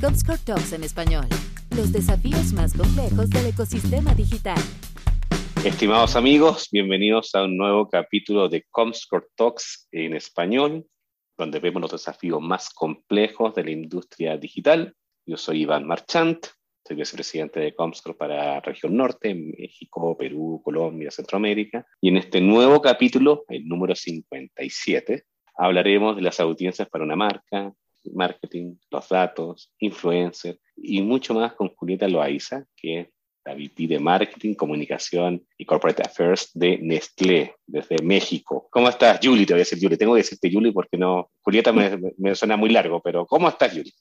Comscore Talks en español. Los desafíos más complejos del ecosistema digital. Estimados amigos, bienvenidos a un nuevo capítulo de Comscore Talks en español, donde vemos los desafíos más complejos de la industria digital. Yo soy Iván Marchant, soy vicepresidente de Comscore para Región Norte, México, Perú, Colombia, Centroamérica. Y en este nuevo capítulo, el número 57, hablaremos de las audiencias para una marca, marketing, los datos, influencer y mucho más con Julieta Loaiza, que es la VP de Marketing, Comunicación y Corporate Affairs de Nestlé, desde México. ¿Cómo estás, Julie? Te voy a decir Julie. Tengo que decirte Julie porque no, Julieta me, me suena muy largo, pero ¿cómo estás, Julie?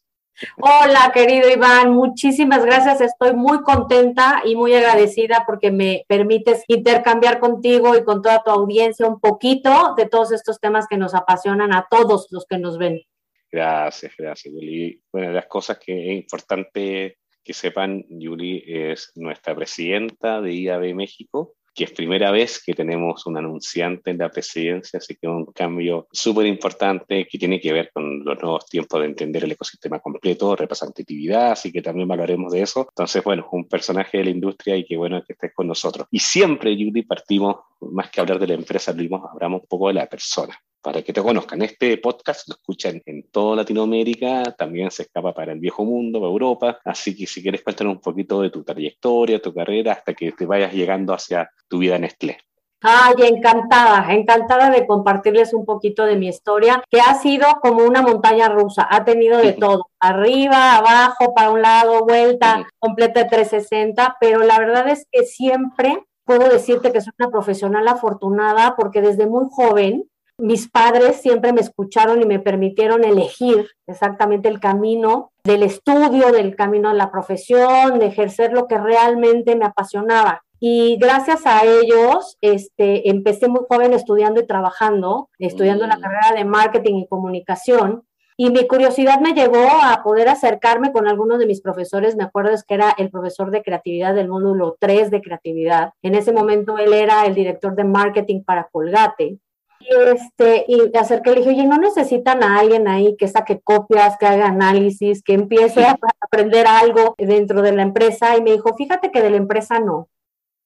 Hola, querido Iván, muchísimas gracias. Estoy muy contenta y muy agradecida porque me permites intercambiar contigo y con toda tu audiencia un poquito de todos estos temas que nos apasionan a todos los que nos ven. Gracias, gracias, Yuli. Bueno, de las cosas que es importante que sepan, Yuli es nuestra presidenta de IAB México, que es primera vez que tenemos un anunciante en la presidencia, así que un cambio súper importante que tiene que ver con los nuevos tiempos de entender el ecosistema completo, representatividad, así que también hablaremos de eso. Entonces, bueno, un personaje de la industria y qué bueno que estés con nosotros. Y siempre, Yuli, partimos, más que hablar de la empresa, hablamos un poco de la persona para que te conozcan. Este podcast lo escuchan en toda Latinoamérica, también se escapa para el viejo mundo, para Europa, así que si quieres contar un poquito de tu trayectoria, tu carrera, hasta que te vayas llegando hacia tu vida en Nestlé. Ay, encantada, encantada de compartirles un poquito de mi historia, que ha sido como una montaña rusa, ha tenido de todo, arriba, abajo, para un lado, vuelta, completa de 360, pero la verdad es que siempre puedo decirte que soy una profesional afortunada porque desde muy joven mis padres siempre me escucharon y me permitieron elegir exactamente el camino del estudio, del camino de la profesión, de ejercer lo que realmente me apasionaba. Y gracias a ellos, este, empecé muy joven estudiando y trabajando, estudiando la mm. carrera de marketing y comunicación. Y mi curiosidad me llevó a poder acercarme con algunos de mis profesores. Me acuerdo es que era el profesor de creatividad del módulo 3 de creatividad. En ese momento él era el director de marketing para Colgate. Y, este, y acerqué, le dije, oye, ¿no necesitan a alguien ahí que saque copias, que haga análisis, que empiece a aprender algo dentro de la empresa? Y me dijo, fíjate que de la empresa no.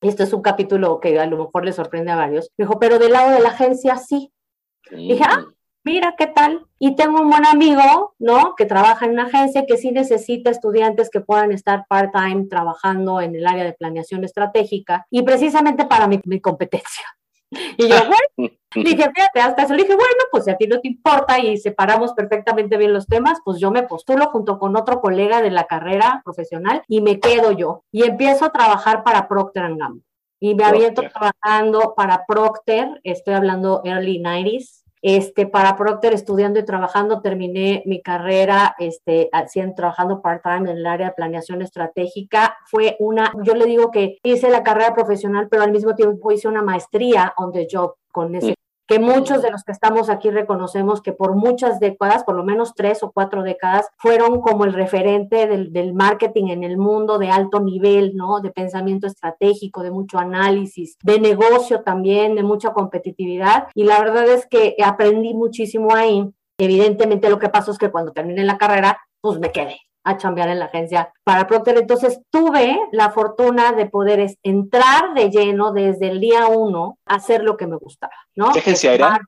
Este es un capítulo que a lo mejor le sorprende a varios. Me dijo, pero del lado de la agencia sí. Dije, ah, mira qué tal. Y tengo un buen amigo, ¿no? Que trabaja en una agencia que sí necesita estudiantes que puedan estar part-time trabajando en el área de planeación estratégica y precisamente para mi competencia. Y yo, bueno, dije, fíjate, hasta eso le dije, bueno, pues si a ti no te importa y separamos perfectamente bien los temas, pues yo me postulo junto con otro colega de la carrera profesional y me quedo yo. Y empiezo a trabajar para Procter Gamble. Y me aviento trabajando para Procter, estoy hablando early 90s, este, para Procter, estudiando y trabajando, terminé mi carrera este, haciendo, trabajando part-time en el área de planeación estratégica. Fue una, yo le digo que hice la carrera profesional, pero al mismo tiempo hice una maestría on the job con ese que muchos de los que estamos aquí reconocemos que por muchas décadas, por lo menos tres o cuatro décadas, fueron como el referente del, marketing en el mundo de alto nivel, ¿no? De pensamiento estratégico, de mucho análisis, de negocio también, de mucha competitividad. Y la verdad es que aprendí muchísimo ahí. Evidentemente lo que pasó es que cuando terminé la carrera, pues me quedé a chambear en la agencia para Procter. Entonces tuve la fortuna de poder entrar de lleno desde el día uno a hacer lo que me gustaba, ¿no? ¿Qué agencia era?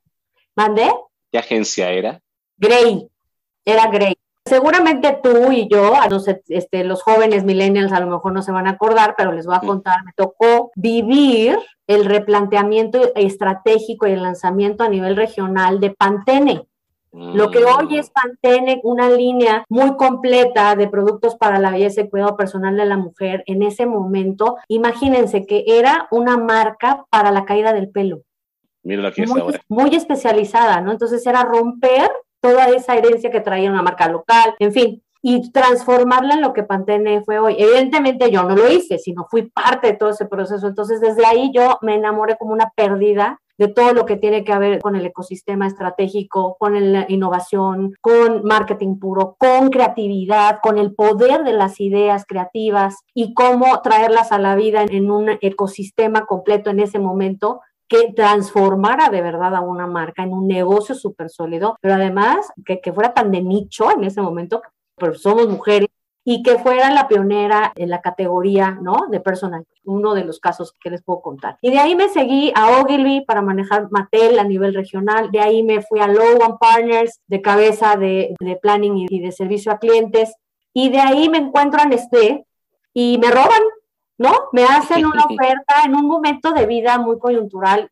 ¿Mandé? ¿Qué agencia era? Grey, era Grey. Seguramente tú y yo, no sé, este, los jóvenes millennials a lo mejor no se van a acordar, pero les voy a contar, me tocó vivir el replanteamiento estratégico y el lanzamiento a nivel regional de Pantene. Lo que hoy es Pantene, una línea muy completa de productos para la belleza y cuidado personal de la mujer, en ese momento, imagínense que era una marca para la caída del pelo. Mira lo que muy, es ahora. Muy especializada, ¿no? Entonces era romper toda esa herencia que traía una marca local, en fin, y transformarla en lo que Pantene fue hoy. Evidentemente yo no lo hice, sino fui parte de todo ese proceso. Entonces desde ahí yo me enamoré como una perdida de todo lo que tiene que ver con el ecosistema estratégico, con la innovación, con marketing puro, con creatividad, con el poder de las ideas creativas y cómo traerlas a la vida en un ecosistema completo en ese momento que transformara de verdad a una marca en un negocio súper sólido, pero además que, que, fuera tan de nicho en ese momento pero somos mujeres, y que fuera la pionera en la categoría, ¿no? De personal, uno de los casos que les puedo contar. Y de ahí me seguí a Ogilvy para manejar Mattel a nivel regional, de ahí me fui a Low Partners de cabeza de, de planning y de servicio a clientes, y de ahí me encuentro en este y me roban, ¿no? Me hacen una oferta en un momento de vida muy coyuntural,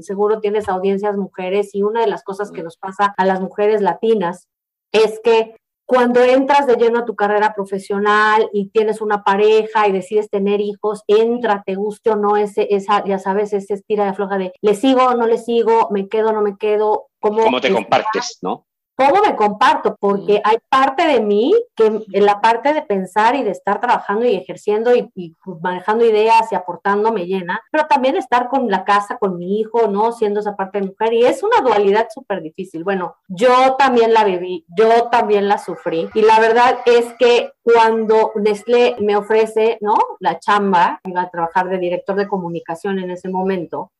seguro tienes audiencias mujeres y una de las cosas que nos pasa a las mujeres latinas es que cuando entras de lleno a tu carrera profesional y tienes una pareja y decides tener hijos, entra, te guste o no, ese, esa, ya sabes, ese estira de floja de le sigo o no le sigo, me quedo o no me quedo. ¿Cómo, ¿Cómo te compartes, no? ¿Cómo me comparto? Porque hay parte de mí que en la parte de pensar y de estar trabajando y ejerciendo y, manejando ideas y aportando me llena, pero también estar con la casa, con mi hijo, ¿no? Siendo esa parte de mujer. Y es una dualidad súper difícil. Bueno, yo también la viví, yo también la sufrí. Y la verdad es que cuando Nestlé me ofrece, ¿no? La chamba, iba a trabajar de director de comunicación en ese momento,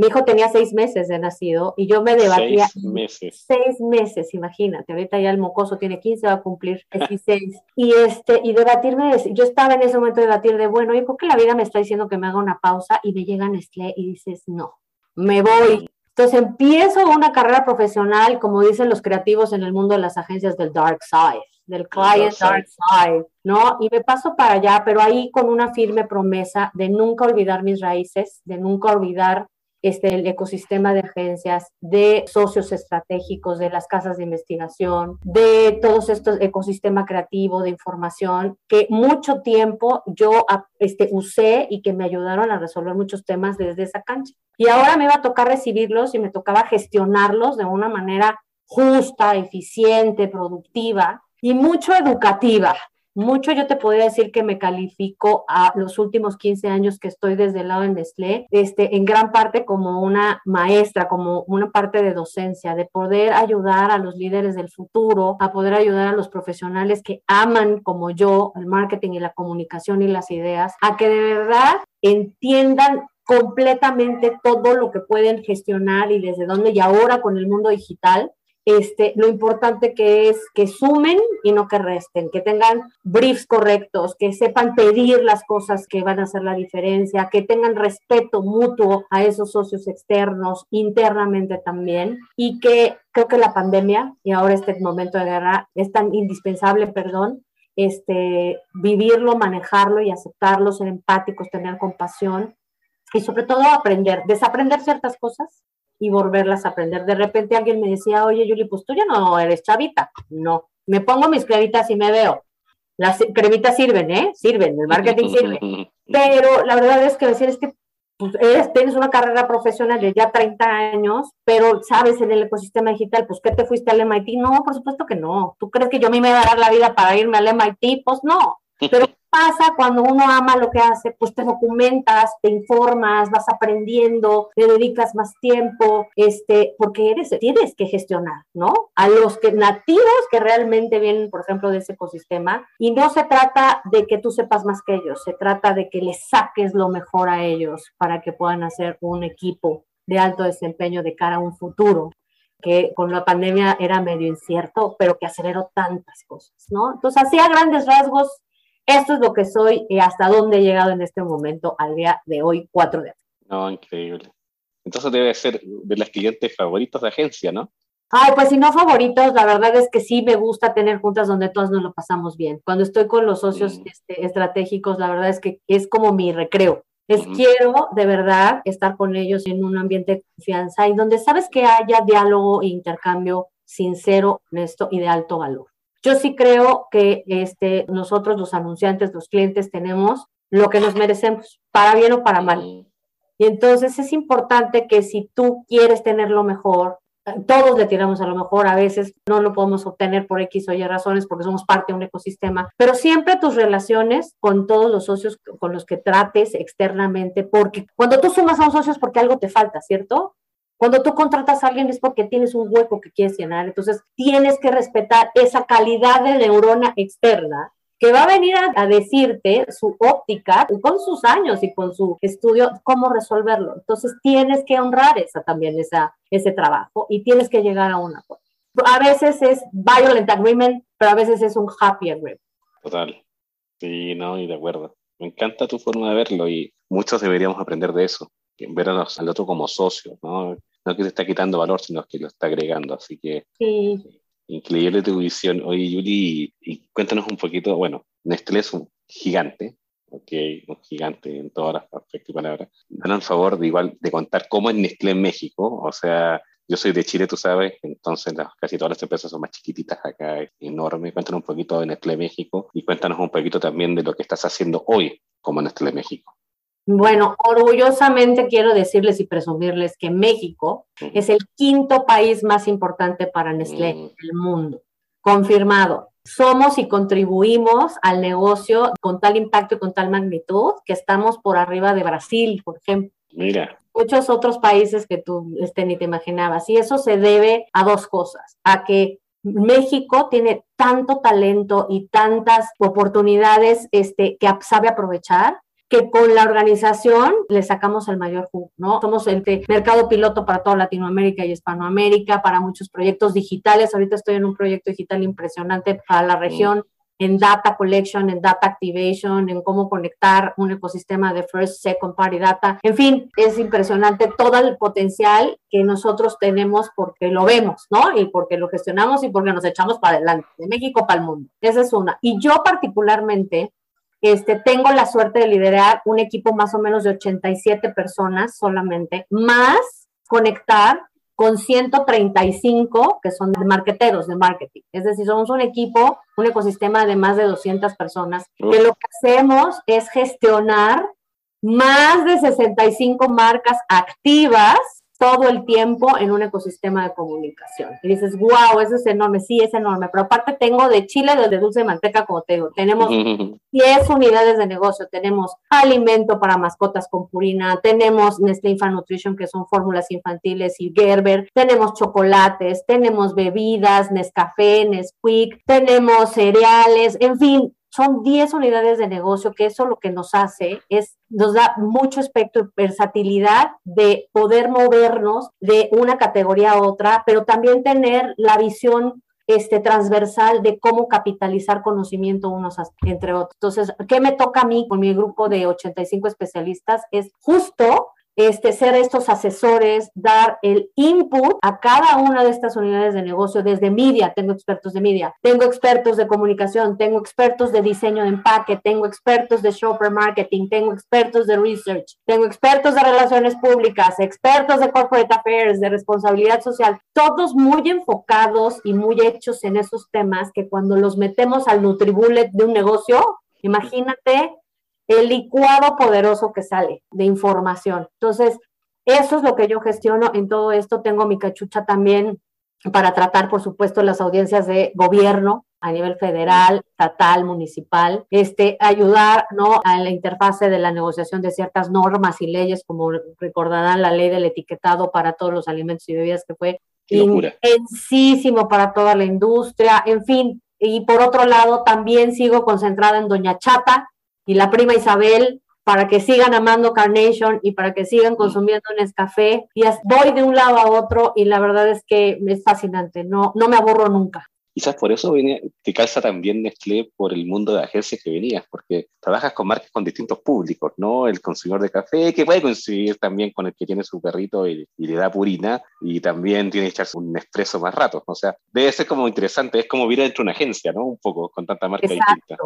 mi hijo tenía seis meses de nacido y yo me debatía. Seis meses. Seis meses, imagínate. Ahorita ya el mocoso tiene 15, va a cumplir 16. y, este, y debatirme, yo estaba en ese momento de debatir de, bueno, ¿y por qué la vida me está diciendo que me haga una pausa? Y me llega Nestlé y dices, no, me voy. Entonces empiezo una carrera profesional, como dicen los creativos en el mundo de las agencias del dark side, del client dark side, ¿no? Y me paso para allá, pero ahí con una firme promesa de nunca olvidar mis raíces, de nunca olvidar este, el ecosistema de agencias, de socios estratégicos, de las casas de investigación, de todos estos ecosistema creativo de información que mucho tiempo yo este, usé y que me ayudaron a resolver muchos temas desde esa cancha. Y ahora me iba a tocar recibirlos y me tocaba gestionarlos de una manera justa, eficiente, productiva y mucho educativa, mucho yo te podría decir que me califico a los últimos 15 años que estoy desde el lado de Nestlé, este, en gran parte como una maestra, como una parte de docencia, de poder ayudar a los líderes del futuro, a poder ayudar a los profesionales que aman como yo el marketing y la comunicación y las ideas, a que de verdad entiendan completamente todo lo que pueden gestionar y desde dónde y ahora con el mundo digital este, lo importante que es que sumen y no que resten, que tengan briefs correctos, que sepan pedir las cosas que van a hacer la diferencia, que tengan respeto mutuo a esos socios externos, internamente también, y que creo que la pandemia y ahora este momento de guerra es tan indispensable, perdón, este, vivirlo, manejarlo y aceptarlo, ser empáticos, tener compasión y sobre todo aprender, desaprender ciertas cosas y volverlas a aprender. De repente alguien me decía, oye, Yuli, pues tú ya no eres chavita. No, me pongo mis cremitas y me veo. Las cremitas sirven, ¿eh? Sirven, el marketing sirve. Pero la verdad es que decir es que pues, tienes una carrera profesional de ya 30 años, pero sabes en el ecosistema digital, pues ¿qué te fuiste al MIT? No, por supuesto que no. ¿Tú crees que yo a mí me voy a dar la vida para irme al MIT? Pues no. Pero pasa cuando uno ama lo que hace? Pues te documentas, te informas, vas aprendiendo, te dedicas más tiempo, este, porque eres, tienes que gestionar, ¿no? A los que nativos que realmente vienen, por ejemplo, de ese ecosistema, y no se trata de que tú sepas más que ellos, se trata de que les saques lo mejor a ellos para que puedan hacer un equipo de alto desempeño de cara a un futuro que con la pandemia era medio incierto, pero que aceleró tantas cosas, ¿no? Entonces, así a grandes rasgos, esto es lo que soy y hasta dónde he llegado en este momento al día de hoy, 4 de abril. No, increíble. Entonces debe ser de las clientes favoritos de agencia, ¿no? Ay, pues si no favoritos, la verdad es que sí me gusta tener juntas donde todas nos lo pasamos bien. Cuando estoy con los socios mm. este, estratégicos, la verdad es que es como mi recreo. Es quiero de verdad estar con ellos en un ambiente de confianza y donde sabes que haya diálogo e intercambio sincero, honesto y de alto valor. Yo sí creo que este, nosotros los anunciantes, los clientes, tenemos lo que nos merecemos, para bien o para mal. Y entonces es importante que si tú quieres tener lo mejor, todos le tiramos a lo mejor, a veces no lo podemos obtener por X o Y razones porque somos parte de un ecosistema, pero siempre tus relaciones con todos los socios con los que trates externamente, porque cuando tú sumas a un socio es porque algo te falta, ¿cierto? Cuando tú contratas a alguien es porque tienes un hueco que quieres llenar. Entonces, tienes que respetar esa calidad de neurona externa que va a venir a, decirte su óptica con sus años y con su estudio, cómo resolverlo. Entonces, tienes que honrar esa también, esa, ese trabajo y tienes que llegar a un acuerdo. A veces es violent agreement, pero a veces es un happy agreement. Total. Sí, no, y de acuerdo. Me encanta tu forma de verlo y muchos deberíamos aprender de eso, vernos al otro como socio, ¿no? No que te está quitando valor, sino que lo está agregando. Así que sí. increíble tu visión. Oye, Yuli, y, cuéntanos un poquito, bueno, Nestlé es un gigante, ok, un gigante en todas las aspectos y palabras. Danos el favor de igual de contar cómo es Nestlé en México, o sea, yo soy de Chile, tú sabes, entonces casi todas las empresas son más chiquititas acá, es enorme. Cuéntanos un poquito de Nestlé México y cuéntanos un poquito también de lo que estás haciendo hoy como Nestlé México. Bueno, orgullosamente quiero decirles y presumirles que México es el quinto país más importante para Nestlé en el mundo. Confirmado. Somos y contribuimos al negocio con tal impacto y con tal magnitud que estamos por arriba de Brasil, por ejemplo. Mira muchos otros países que tú este, ni te imaginabas. Y eso se debe a dos cosas, a que México tiene tanto talento y tantas oportunidades este, que sabe aprovechar que con la organización le sacamos el mayor jugo, ¿no? Somos el mercado piloto para toda Latinoamérica y Hispanoamérica, para muchos proyectos digitales. Ahorita estoy en un proyecto digital impresionante para la región en data collection, en data activation, en cómo conectar un ecosistema de first, second party data. En fin, es impresionante todo el potencial que nosotros tenemos porque lo vemos, ¿no? Y porque lo gestionamos y porque nos echamos para adelante, de México para el mundo. Esa es una. Y yo particularmente este, tengo la suerte de liderar un equipo más o menos de 87 personas solamente, más conectar con 135 que son de marketeros de marketing. Es decir, somos un equipo, un ecosistema de más de 200 personas, que lo que hacemos es gestionar más de 65 marcas activas todo el tiempo en un ecosistema de comunicación. Y dices, wow, eso es enorme, sí, es enorme, pero aparte tengo de Chile, de dulce de manteca, como te digo, tenemos 10 unidades de negocio, tenemos alimento para mascotas con purina, tenemos Nestlé Infant Nutrition, que son fórmulas infantiles y Gerber, tenemos chocolates, tenemos bebidas, Nescafé, Nesquik, tenemos cereales, en fin, son 10 unidades de negocio, que eso lo que nos hace es, nos da mucho espectro y versatilidad de poder movernos de una categoría a otra, pero también tener la visión este, transversal de cómo capitalizar conocimiento unos entre otros. Entonces, ¿qué me toca a mí con mi grupo de 85 especialistas? Es justo este, ser estos asesores, dar el input a cada una de estas unidades de negocio, desde media, tengo expertos de media, tengo expertos de comunicación, tengo expertos de diseño de empaque, tengo expertos de shopper marketing, tengo expertos de research, tengo expertos de relaciones públicas, expertos de corporate affairs, de responsabilidad social, todos muy enfocados y muy hechos en esos temas que cuando los metemos al Nutribullet de un negocio, imagínate el licuado poderoso que sale de información. Entonces, eso es lo que yo gestiono en todo esto. Tengo mi cachucha también para tratar, por supuesto, las audiencias de gobierno a nivel federal, estatal, municipal, este, ayudar ¿no? a la interfase de la negociación de ciertas normas y leyes, como recordarán la ley del etiquetado para todos los alimentos y bebidas que fue intensísimo para toda la industria, en fin. Y por otro lado, también sigo concentrada en Doña Chata, y la prima Isabel para que sigan amando Carnation y para que sigan consumiendo Nescafé. Y voy de un lado a otro y la verdad es que es fascinante, no, no me aburro nunca. Quizás por eso viene, te calza también Nestlé por el mundo de agencias que venías, porque trabajas con marcas con distintos públicos, ¿no? El consumidor de café, que puede coincidir también con el que tiene su perrito y, le da purina, y también tiene que echarse un expreso más rato. O sea, debe ser como interesante, es como vivir dentro de una agencia, ¿no? Un poco, con tanta marca distinta.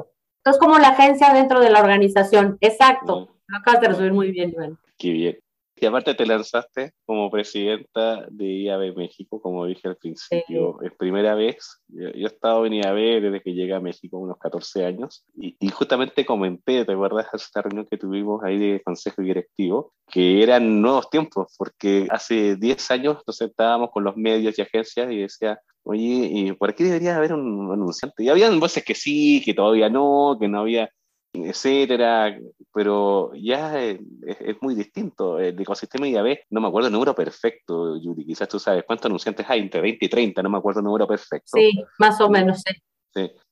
Entonces, como la agencia dentro de la organización. Exacto. Lo acabas de resumir muy bien, Iván. Qué bien. Y aparte te lanzaste como presidenta de IAB México, como dije al principio, es primera vez. Yo, he estado en IAB desde que llegué a México, unos 14 años, y, justamente comenté, ¿te acuerdas? Esta reunión que tuvimos ahí de consejo directivo, que eran nuevos tiempos, porque hace 10 años nos sentábamos con los medios y agencias y decía, oye, ¿y por qué debería haber un anunciante? Y habían voces que sí, que todavía no, que no había etcétera, pero ya es, muy distinto. El ecosistema IAB, no me acuerdo el número perfecto, Yuri, quizás tú sabes cuántos anunciantes hay, entre 20 y 30, no me acuerdo el número perfecto. Sí, más o menos, sí.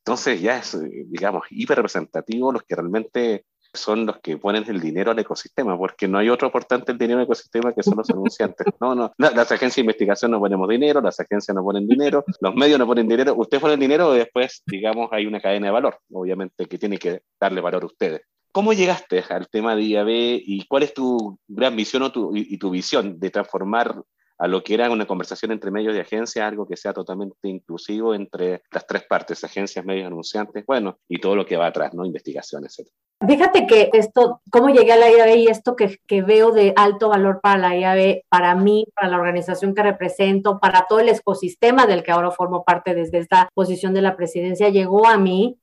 Entonces ya es, digamos, hiper representativo los que realmente son los que ponen el dinero al ecosistema, porque no hay otro aportante el dinero al ecosistema que son los anunciantes. No, no, las agencias de investigación no ponemos dinero, las agencias no ponen dinero, los medios no ponen dinero, ustedes ponen dinero y después, digamos, hay una cadena de valor, obviamente, que tiene que darle valor a ustedes. ¿Cómo llegaste al tema de IAB y cuál es tu gran visión o tu, y, tu visión de transformar a lo que era una conversación entre medios y agencias, algo que sea totalmente inclusivo entre las tres partes, agencias, medios, anunciantes, bueno, y todo lo que va atrás, ¿no? Investigación, etc. Fíjate que esto, cómo llegué a la IAB y esto que, que, veo de alto valor para la IAB, para mí, para la organización que represento, para todo el ecosistema del que ahora formo parte desde esta posición de la presidencia, llegó a mí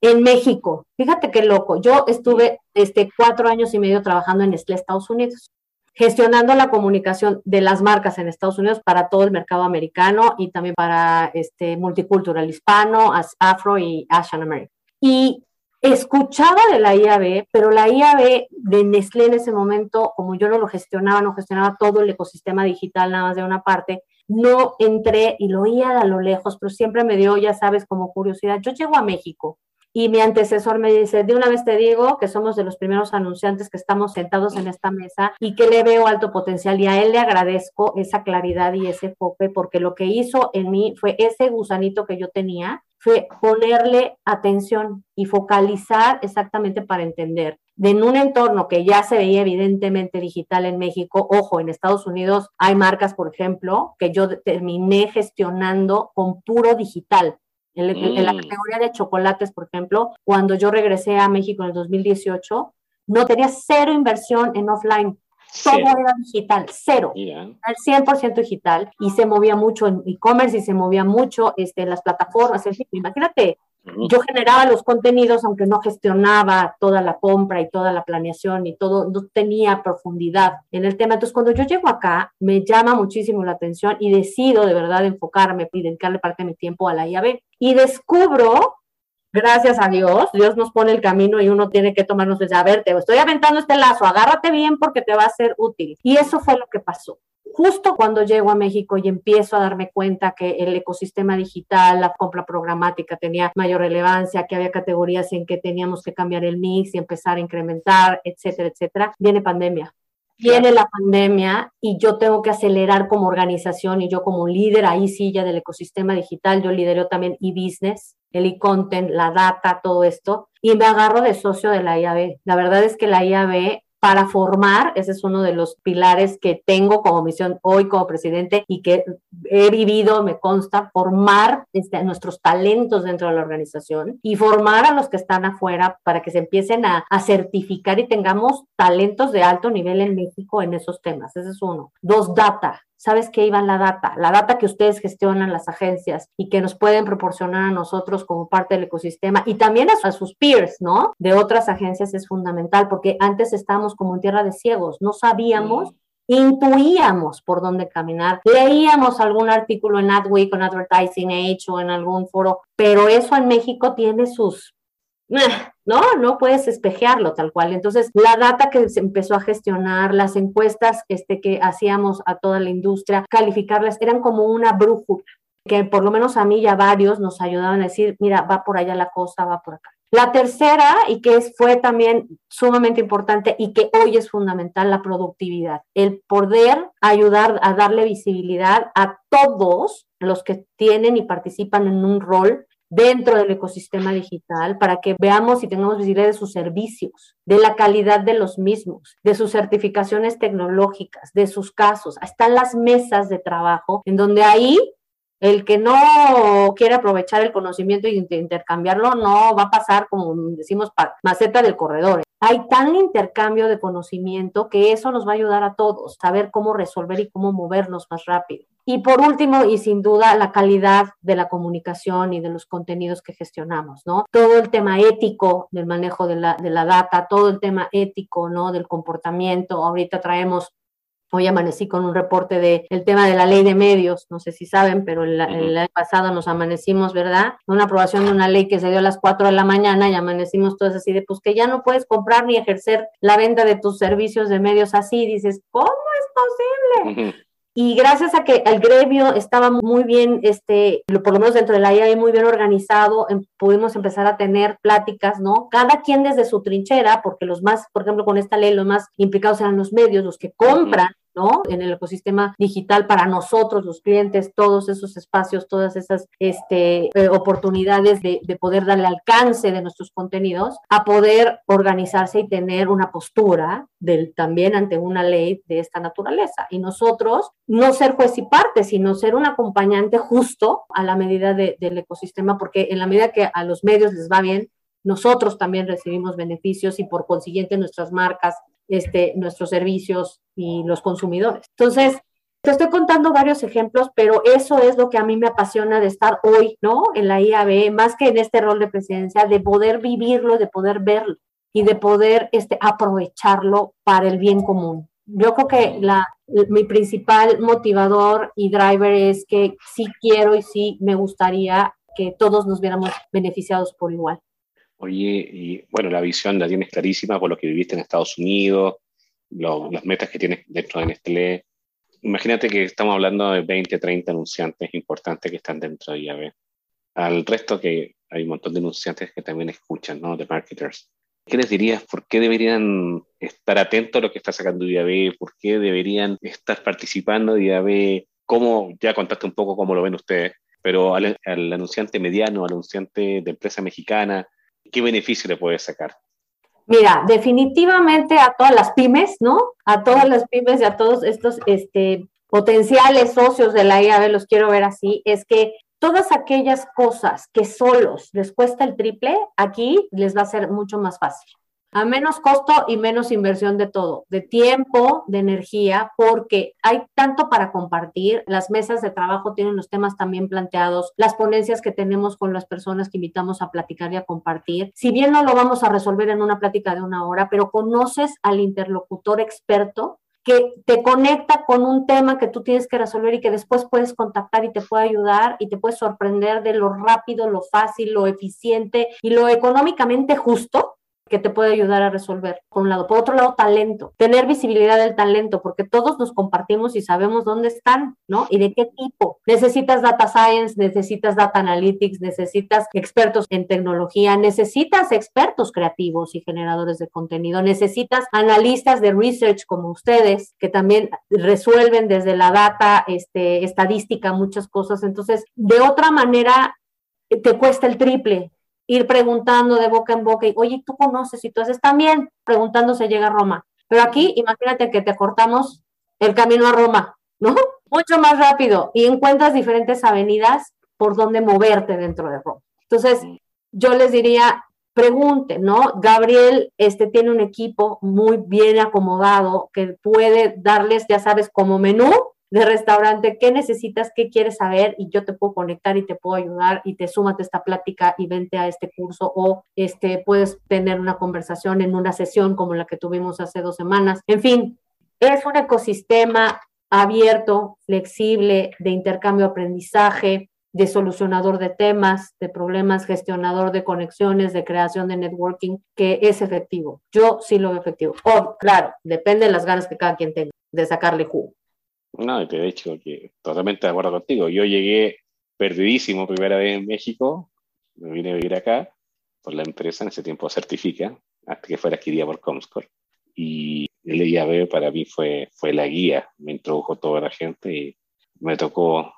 en México. Fíjate qué loco. Yo estuve este, cuatro años y medio trabajando en Nestlé, Estados Unidos, gestionando la comunicación de las marcas en Estados Unidos para todo el mercado americano y también para este multicultural hispano, afro y Asian American. Y escuchaba de la IAB, pero la IAB de Nestlé en ese momento, como yo no lo gestionaba, no gestionaba todo el ecosistema digital nada más de una parte, no entré y lo oía a lo lejos, pero siempre me dio, ya sabes, como curiosidad. Yo llego a México y mi antecesor me dice, de una vez te digo que somos de los primeros anunciantes que estamos sentados en esta mesa y que le veo alto potencial y a él le agradezco esa claridad y ese enfoque porque lo que hizo en mí fue ese gusanito que yo tenía, fue ponerle atención y focalizar exactamente para entender. De en un entorno que ya se veía evidentemente digital en México, ojo, en Estados Unidos hay marcas, por ejemplo, que yo terminé gestionando con puro digital en, la mm. categoría de chocolates, por ejemplo, cuando yo regresé a México en el 2018, no tenía cero inversión en offline. Todo era digital, cero, al 100% digital y se movía mucho en e-commerce y se movía mucho este, en las plataformas. imagínate, yo generaba los contenidos, aunque no gestionaba toda la compra y toda la planeación y todo, no tenía profundidad en el tema. Entonces, cuando yo llego acá, me llama muchísimo la atención y decido de verdad enfocarme y dedicarle parte de mi tiempo a la IAB. Y descubro, gracias a Dios, Dios nos pone el camino y uno tiene que tomarnos de, a ver, te estoy aventando este lazo, agárrate bien porque te va a ser útil. Y eso fue lo que pasó justo cuando llego a México y empiezo a darme cuenta que el ecosistema digital, la compra programática tenía mayor relevancia, que había categorías en que teníamos que cambiar el mix y empezar a incrementar, etcétera, etcétera, viene pandemia. Viene la pandemia y yo tengo que acelerar como organización y yo como líder ahí sí ya del ecosistema digital, yo lidero también e-business, el e-content, la data, todo esto, y me agarro de socio de la IAB. La verdad es que la IAB para formar, ese es uno de los pilares que tengo como misión hoy como presidente y que he vivido, me consta, formar este, nuestros talentos dentro de la organización y formar a los que están afuera para que se empiecen a, a certificar y tengamos talentos de alto nivel en México en esos temas. Ese es uno. Dos, data sabes que iba la data, la data que ustedes gestionan las agencias y que nos pueden proporcionar a nosotros como parte del ecosistema y también a, sus peers, ¿no? De otras agencias es fundamental porque antes estábamos como en tierra de ciegos, no sabíamos. Intuíamos por dónde caminar, leíamos algún artículo en Adweek, en Advertising Age o en algún foro, pero eso en México tiene sus no, no puedes espejearlo tal cual. Entonces, la data que se empezó a gestionar, las encuestas este, que hacíamos a toda la industria, calificarlas, eran como una brújula, que por lo menos a mí y a varios nos ayudaban a decir, mira, va por allá la cosa, va por acá. La tercera, y que fue también sumamente importante y que hoy es fundamental, la productividad. El poder ayudar a darle visibilidad a todos los que tienen y participan en un rol dentro del ecosistema digital para que veamos y tengamos visibilidad de sus servicios, de la calidad de los mismos, de sus certificaciones tecnológicas, de sus casos. Están las mesas de trabajo en donde ahí el que no quiere aprovechar el conocimiento y intercambiarlo no va a pasar, como decimos, maceta del corredor. Hay tan intercambio de conocimiento que eso nos va a ayudar a todos, saber cómo resolver y cómo movernos más rápido. Y por último, y sin duda, la calidad de la comunicación y de los contenidos que gestionamos, ¿no? Todo el tema ético del manejo de la, de la data, todo el tema ético, ¿no? Del comportamiento. Ahorita traemos Hoy amanecí con un reporte del el tema de la ley de medios, no sé si saben, pero el, el, año pasado nos amanecimos, ¿verdad? Una aprobación de una ley que se dio a las 4 de la mañana y amanecimos todos así de, pues que ya no puedes comprar ni ejercer la venta de tus servicios de medios así. Dices, ¿cómo es posible? Y gracias a que el gremio estaba muy bien, este, por lo menos dentro de la IAE, muy bien organizado, em, pudimos empezar a tener pláticas, ¿no? Cada quien desde su trinchera, porque los más, por ejemplo, con esta ley, los más implicados eran los medios, los que compran En el ecosistema digital para nosotros, los clientes, todos esos espacios, todas esas este, eh, oportunidades de, de, poder darle alcance de nuestros contenidos, a poder organizarse y tener una postura también ante una ley de esta naturaleza. Y nosotros no ser juez y parte, sino ser un acompañante justo a la medida de, del ecosistema, porque en la medida que a los medios les va bien, nosotros también recibimos beneficios y por consiguiente nuestras marcas este, nuestros servicios y los consumidores. Entonces, te estoy contando varios ejemplos, pero eso es lo que a mí me apasiona de estar hoy, ¿no? En la IAB, más que en este rol de presidencia, de poder vivirlo, de poder verlo y de poder este, aprovecharlo para el bien común. Yo creo que la, mi principal motivador y driver es que sí quiero y sí me gustaría que todos nos viéramos beneficiados por igual. Oye, y bueno, la visión la tienes clarísima por lo que viviste en Estados Unidos, las metas que tienes dentro de Nestlé. Imagínate que estamos hablando de 20, 30 anunciantes importantes que están dentro de IAB. Al resto que hay un montón de anunciantes que también escuchan, ¿no? De marketers. ¿Qué les dirías? ¿Por qué deberían estar atentos a lo que está sacando IAB? ¿Por qué deberían estar participando de IAB? ¿Cómo, ya contaste un poco cómo lo ven ustedes, pero al, al anunciante mediano, al anunciante de empresa mexicana, ¿qué beneficio le puede sacar? Mira, definitivamente a todas las pymes, ¿no? A todas las pymes y a todos estos este, potenciales socios de la IAB, los quiero ver así, es que todas aquellas cosas que solos les cuesta el triple, aquí les va a ser mucho más fácil a menos costo y menos inversión de todo, de tiempo, de energía, porque hay tanto para compartir. Las mesas de trabajo tienen los temas también planteados, las ponencias que tenemos con las personas que invitamos a platicar y a compartir. Si bien no lo vamos a resolver en una plática de una hora, pero conoces al interlocutor experto que te conecta con un tema que tú tienes que resolver y que después puedes contactar y te puede ayudar y te puede sorprender de lo rápido, lo fácil, lo eficiente y lo económicamente justo que te puede ayudar a resolver, por un lado. Por otro lado, talento, tener visibilidad del talento, porque todos nos compartimos y sabemos dónde están, ¿no? Y de qué tipo. Necesitas data science, necesitas data analytics, necesitas expertos en tecnología, necesitas expertos creativos y generadores de contenido, necesitas analistas de research como ustedes, que también resuelven desde la data, este, estadística, muchas cosas. Entonces, de otra manera, te cuesta el triple ir preguntando de boca en boca y, oye, tú conoces y tú haces también, preguntando se llega a Roma. Pero aquí, imagínate que te cortamos el camino a Roma, ¿no? Mucho más rápido y encuentras diferentes avenidas por donde moverte dentro de Roma. Entonces, yo les diría, pregunten, ¿no? Gabriel este, tiene un equipo muy bien acomodado que puede darles, ya sabes, como menú de restaurante, qué necesitas, qué quieres saber y yo te puedo conectar y te puedo ayudar y te súmate a esta plática y vente a este curso o este puedes tener una conversación en una sesión como la que tuvimos hace dos semanas. En fin, es un ecosistema abierto, flexible, de intercambio aprendizaje, de solucionador de temas, de problemas, gestionador de conexiones, de creación de networking, que es efectivo. Yo sí lo veo efectivo. Oh, claro, depende de las ganas que cada quien tenga de sacarle jugo. No, de hecho, que totalmente de acuerdo contigo. Yo llegué perdidísimo primera vez en México, me vine a vivir acá por la empresa, en ese tiempo certifica, hasta que fuera adquirida por Comscore. Y el IAB para mí fue, fue la guía, me introdujo toda la gente y me tocó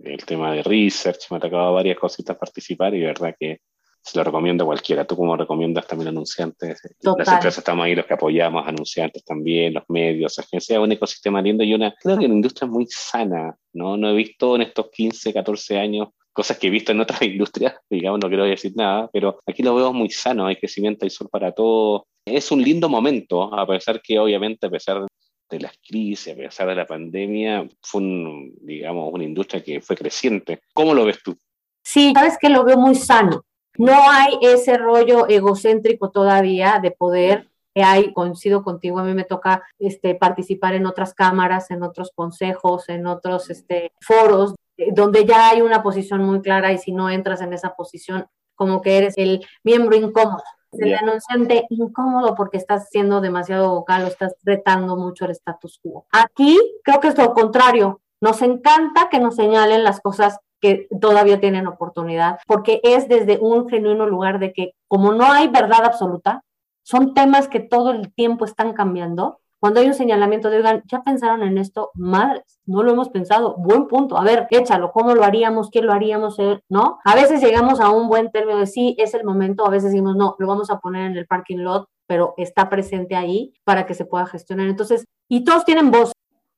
el tema de research, me ha tocado varias cositas participar y de verdad que se lo recomiendo a cualquiera. ¿Tú cómo recomiendas también anunciantes? Las empresas estamos ahí, los que apoyamos, anunciantes también, los medios, agencias, un ecosistema lindo y una, creo que una industria muy sana, ¿no? No he visto en estos 15, 14 años cosas que he visto en otras industrias, digamos, no quiero decir nada, pero aquí lo veo muy sano, hay crecimiento, y sol para todos. Es un lindo momento, a pesar que obviamente, a pesar de las crisis, a pesar de la pandemia, fue, un, digamos, una industria que fue creciente. ¿Cómo lo ves tú? Sí, sabes que lo veo muy sano. No hay ese rollo egocéntrico todavía de poder hay, coincido contigo, a mí me toca este, participar en otras cámaras, en otros consejos, en otros este, foros, eh, donde ya hay una posición muy clara y si no entras en esa posición, como que eres el miembro incómodo, el anunciante incómodo porque estás siendo demasiado vocal o estás retando mucho el status quo. Aquí creo que es lo contrario. Nos encanta que nos señalen las cosas que todavía tienen oportunidad, porque es desde un genuino lugar de que como no hay verdad absoluta, son temas que todo el tiempo están cambiando. Cuando hay un señalamiento de, oigan, ¿ya pensaron en esto? Madres, no lo hemos pensado. Buen punto. A ver, échalo. ¿Cómo lo haríamos? ¿Qué lo haríamos? Eh, ¿No? A veces llegamos a un buen término de sí, es el momento. A veces decimos, no, lo vamos a poner en el parking lot, pero está presente ahí para que se pueda gestionar. Entonces, y todos tienen voz.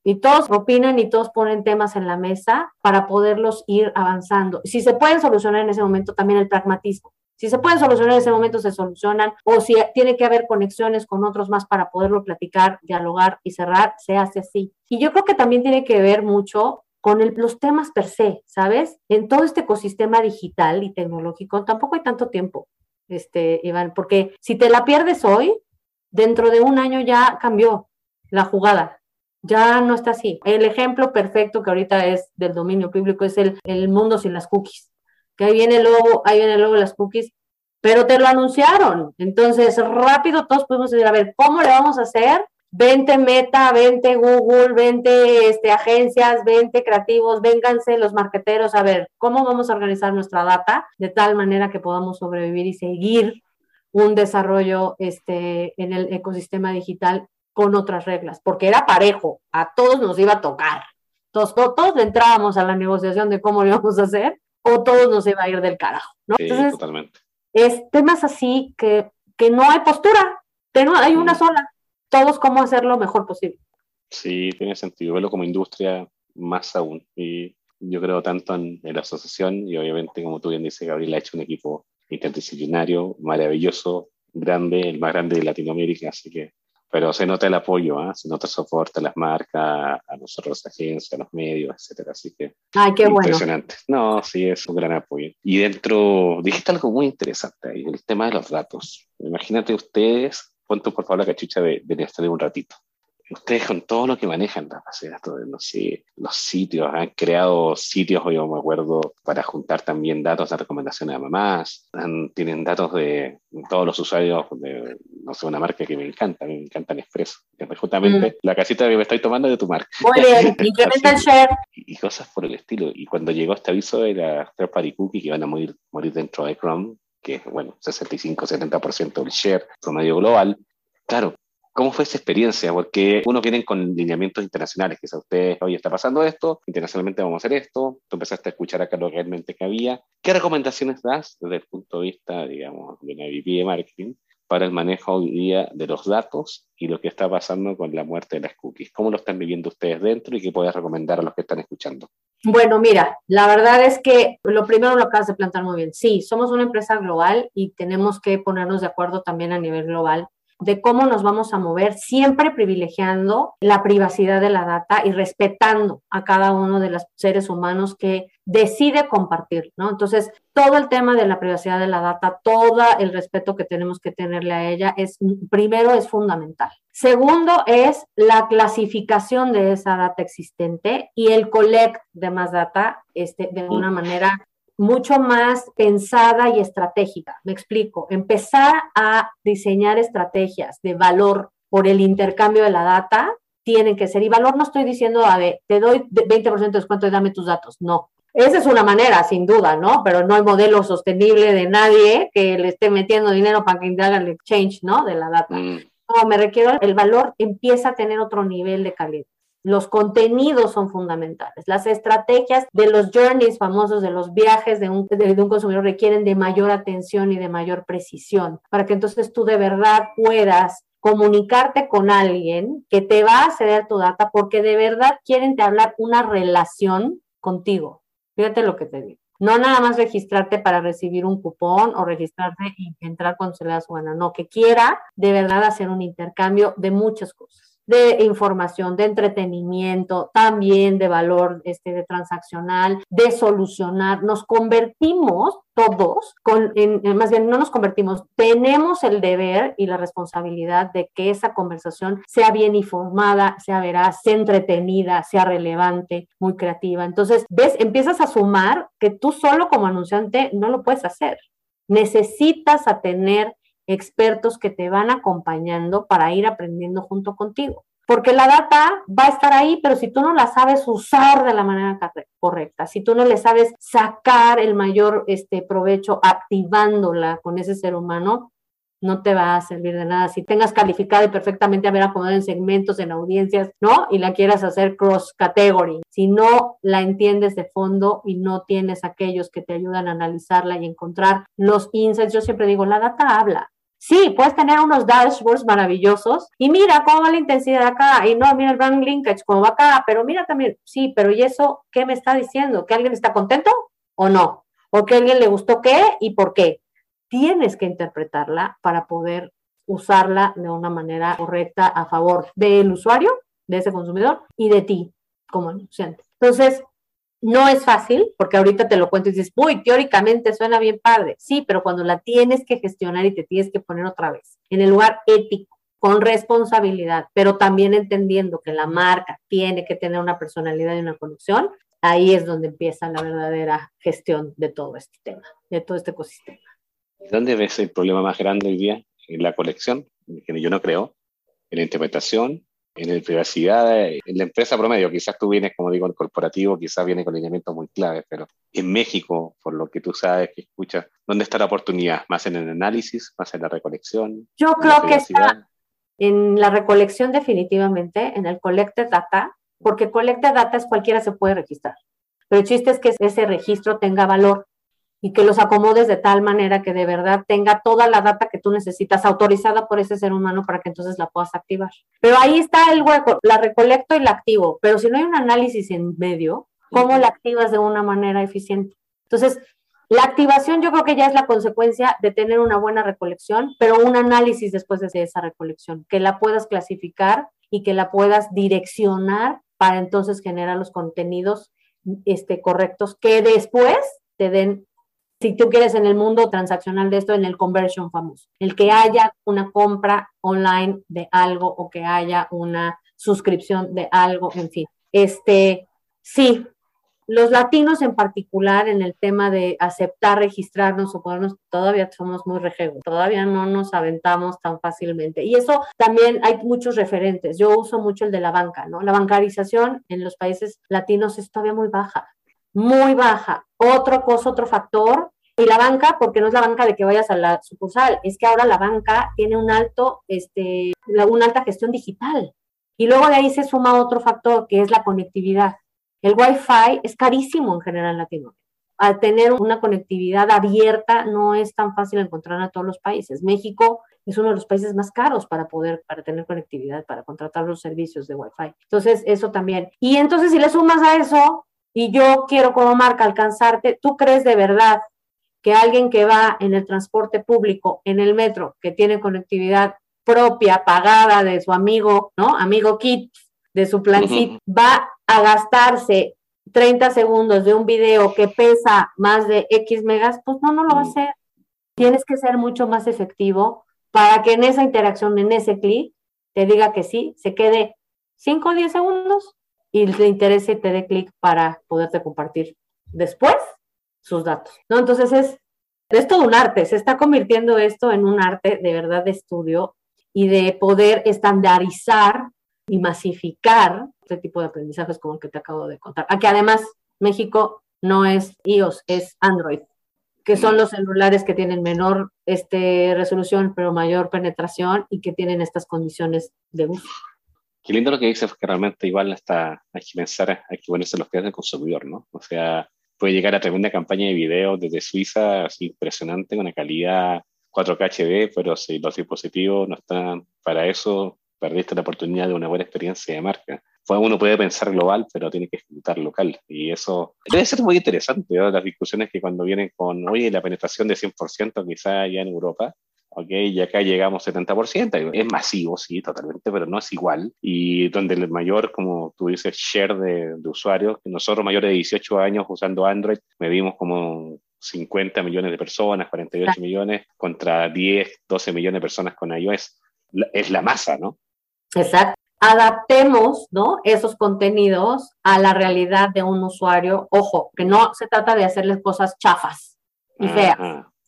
Y todos opinan y todos ponen temas en la mesa para poderlos ir avanzando. Si se pueden solucionar en ese momento, también el pragmatismo. Si se pueden solucionar en ese momento, se solucionan. O si tiene que haber conexiones con otros más para poderlo platicar, dialogar y cerrar, se hace así. Y yo creo que también tiene que ver mucho con los temas per se, ¿sabes? En todo este ecosistema digital y tecnológico tampoco hay tanto tiempo, este, Iván, porque si te la pierdes hoy, dentro de un año ya cambió la jugada. Ya no está así. El ejemplo perfecto que ahorita es del dominio público es el, el mundo sin las cookies. Que ahí viene el logo, ahí viene el logo de las cookies, pero te lo anunciaron. Entonces, rápido todos podemos decir, a ver, ¿cómo le vamos a hacer? Vente Meta, vente Google, vente este, agencias, vente creativos, vénganse los marqueteros, a ver, ¿cómo vamos a organizar nuestra data de tal manera que podamos sobrevivir y seguir un desarrollo este, en el ecosistema digital con otras reglas, porque era parejo, a todos nos iba a tocar. Todos, todos, entrábamos a la negociación de cómo lo íbamos a hacer o todos nos iba a ir del carajo, ¿no? Sí, totalmente. Es temas así que, que no hay postura, que no hay una sola, todos cómo hacerlo mejor posible. Sí, tiene sentido, verlo como industria más aún. Y yo creo tanto en, la asociación y obviamente, como tú bien dices, Gabriel ha hecho un equipo interdisciplinario, maravilloso, grande, el más grande de Latinoamérica, así que pero se nota el apoyo, ¿eh? se nota el soporte a las marcas, a nosotros, las agencias, a los medios, etcétera. Así que Ay, qué impresionante. No, sí, es un gran apoyo. Y dentro, dijiste algo muy interesante ahí, el tema de los datos. Imagínate ustedes, ponte por favor la cachucha de, de un ratito ustedes con todo lo que manejan datos, no sé, los sitios, han creado sitios, yo me acuerdo, para juntar también datos de recomendaciones a mamás, tienen datos de todos los usuarios de, no sé, una marca que me encanta, me encanta que es justamente mm. la casita que me estoy tomando de tu marca. Muy bien, incrementa el share. Y, cosas por el estilo. Y cuando llegó este aviso de las third party cookies que iban a morir, morir dentro de Chrome, que es, bueno, 65-70% del share promedio global, claro, ¿Cómo fue esa experiencia? Porque uno viene con lineamientos internacionales, que es a ustedes, hoy está pasando esto, internacionalmente vamos a hacer esto, tú empezaste a escuchar acá lo realmente que había. ¿Qué recomendaciones das desde el punto de vista, digamos, de una VP de marketing para el manejo hoy día de los datos y lo que está pasando con la muerte de las cookies? ¿Cómo lo están viviendo ustedes dentro y qué puedes recomendar a los que están escuchando? Bueno, mira, la verdad es que lo primero lo acabas de plantear muy bien. Sí, somos una empresa global y tenemos que ponernos de acuerdo también a nivel global de cómo nos vamos a mover, siempre privilegiando la privacidad de la data y respetando a cada uno de los seres humanos que decide compartir, ¿no? Entonces, todo el tema de la privacidad de la data, todo el respeto que tenemos que tenerle a ella es, primero, es fundamental. Segundo, es la clasificación de esa data existente y el collect de más data este, de una manera mucho más pensada y estratégica. Me explico, empezar a diseñar estrategias de valor por el intercambio de la data tienen que ser, y valor no estoy diciendo, a ver, te doy 20% de descuento y dame tus datos, no. Esa es una manera, sin duda, ¿no? Pero no hay modelo sostenible de nadie que le esté metiendo dinero para que haga el exchange, ¿no? De la data. Mm. No, me requiero, el valor empieza a tener otro nivel de calidad. Los contenidos son fundamentales. Las estrategias de los journeys famosos, de los viajes de un, consumidor requieren de mayor atención y de mayor precisión para que entonces tú de verdad puedas comunicarte con alguien que te va a ceder tu data porque de verdad quieren te hablar una relación contigo. Fíjate lo que te digo. No nada más registrarte para recibir un cupón o registrarte y entrar da su gana. No, que quiera de verdad hacer un intercambio de muchas cosas de información, de entretenimiento, también de valor este, de transaccional, de solucionar. Nos convertimos todos, en, más bien no nos convertimos, tenemos el deber y la responsabilidad de que esa conversación sea bien informada, sea veraz, sea entretenida, sea relevante, muy creativa. Entonces, ves, empiezas a sumar que tú solo como anunciante no lo puedes hacer. Necesitas a tener expertos que te van acompañando para ir aprendiendo junto contigo. Porque la data va a estar ahí, pero si tú no la sabes usar de la manera correcta, si tú no le sabes sacar el mayor este, provecho activándola con ese ser humano, no te va a servir de nada. Si tengas calificado y perfectamente haber acomodado en segmentos, en audiencias, ¿no? Y la quieras hacer cross category. Si no la entiendes de fondo y no tienes aquellos que te ayudan a analizarla y encontrar los insights, yo siempre digo, la data habla. Sí, puedes tener unos dashboards maravillosos y mira cómo va la intensidad acá y no, mira el brand linkage cómo va acá, pero mira también, sí, pero ¿y eso qué me está diciendo? ¿Que alguien está contento o no? ¿O que a alguien le gustó qué y por qué? tienes que interpretarla para poder usarla de una manera correcta a favor del usuario, de ese consumidor y de ti como anunciante. Entonces, no es fácil, porque ahorita te lo cuento y dices, uy, teóricamente suena bien padre. Sí, pero cuando la tienes que gestionar y te tienes que poner otra vez en el lugar ético, con responsabilidad, pero también entendiendo que la marca tiene que tener una personalidad y una conexión, ahí es donde empieza la verdadera gestión de todo este tema, de todo este ecosistema. ¿Dónde ves el problema más grande hoy día? En la colección, yo no creo, en la interpretación, en la privacidad, en la empresa promedio. Quizás tú vienes, como digo, en corporativo, quizás vienes con lineamientos muy claves, pero en México, por lo que tú sabes, que escuchas, ¿dónde está la oportunidad? ¿Más en el análisis? ¿Más en la recolección? Yo creo que está en la recolección definitivamente, en el collected data, porque collected data es cualquiera se puede registrar. Pero el chiste es que ese registro tenga valor y que los acomodes de tal manera que de verdad tenga toda la data que tú necesitas autorizada por ese ser humano para que entonces la puedas activar. Pero ahí está el hueco, la recolecto y la activo, pero si no hay un análisis en medio, ¿cómo la activas de una manera eficiente? Entonces, la activación yo creo que ya es la consecuencia de tener una buena recolección, pero un análisis después de esa recolección, que la puedas clasificar y que la puedas direccionar para entonces generar los contenidos este, correctos que después te den si tú quieres en el mundo transaccional de esto, en el conversion famoso, el que haya una compra online de algo o que haya una suscripción de algo, en fin. Este, sí, los latinos en particular en el tema de aceptar, registrarnos o podernos, todavía somos muy rejegos, todavía no nos aventamos tan fácilmente. Y eso también hay muchos referentes. Yo uso mucho el de la banca, ¿no? La bancarización en los países latinos es todavía muy baja muy baja. Otro cosa, otro factor, y la banca, porque no es la banca de que vayas a la sucursal, es que ahora la banca tiene un alto, este, una alta gestión digital. Y luego de ahí se suma otro factor, que es la conectividad. El Wi-Fi es carísimo en general en Latinoamérica. Al tener una conectividad abierta, no es tan fácil encontrar a todos los países. México es uno de los países más caros para poder, para tener conectividad, para contratar los servicios de Wi-Fi. Entonces, eso también. Y entonces, si le sumas a eso y yo quiero como marca alcanzarte, ¿tú crees de verdad que alguien que va en el transporte público, en el metro, que tiene conectividad propia, pagada de su amigo, ¿no? Amigo Kit, de su plan va a gastarse 30 segundos de un video que pesa más de X megas, pues no, no lo va a hacer. Tienes que ser mucho más efectivo para que en esa interacción, en ese clic, te diga que sí, se quede 5 o 10 segundos y le interese y te dé clic para poderte compartir después sus datos. ¿no? Entonces es, es todo un arte, se está convirtiendo esto en un arte de verdad de estudio y de poder estandarizar y masificar este tipo de aprendizajes como el que te acabo de contar. Aquí además México no es iOS, es Android, que son los celulares que tienen menor este, resolución pero mayor penetración y que tienen estas condiciones de uso. Qué lindo lo que dices, que realmente igual está, hay que pensar, hay que ponerse los pies del consumidor, ¿no? O sea, puede llegar a tremenda campaña de video desde Suiza, así impresionante, con una calidad 4K HD, pero si los dispositivos no están para eso, perdiste la oportunidad de una buena experiencia de marca. Pues uno puede pensar global, pero tiene que ejecutar local. Y eso debe ser muy interesante, las discusiones que cuando vienen con, oye, la penetración de 100% quizá ya en Europa, ¿ok? Y acá llegamos 70%, es masivo, sí, totalmente, pero no es igual. Y donde el mayor, como tú dices, share de, de usuarios, nosotros mayores de 18 años usando Android, medimos como 50 millones de personas, 48 millones, contra 10, 12 millones de personas con iOS. Es la masa, ¿no? Exacto. Adaptemos, ¿no? Esos contenidos a la realidad de un usuario. Ojo, que no se trata de hacerles cosas chafas y feas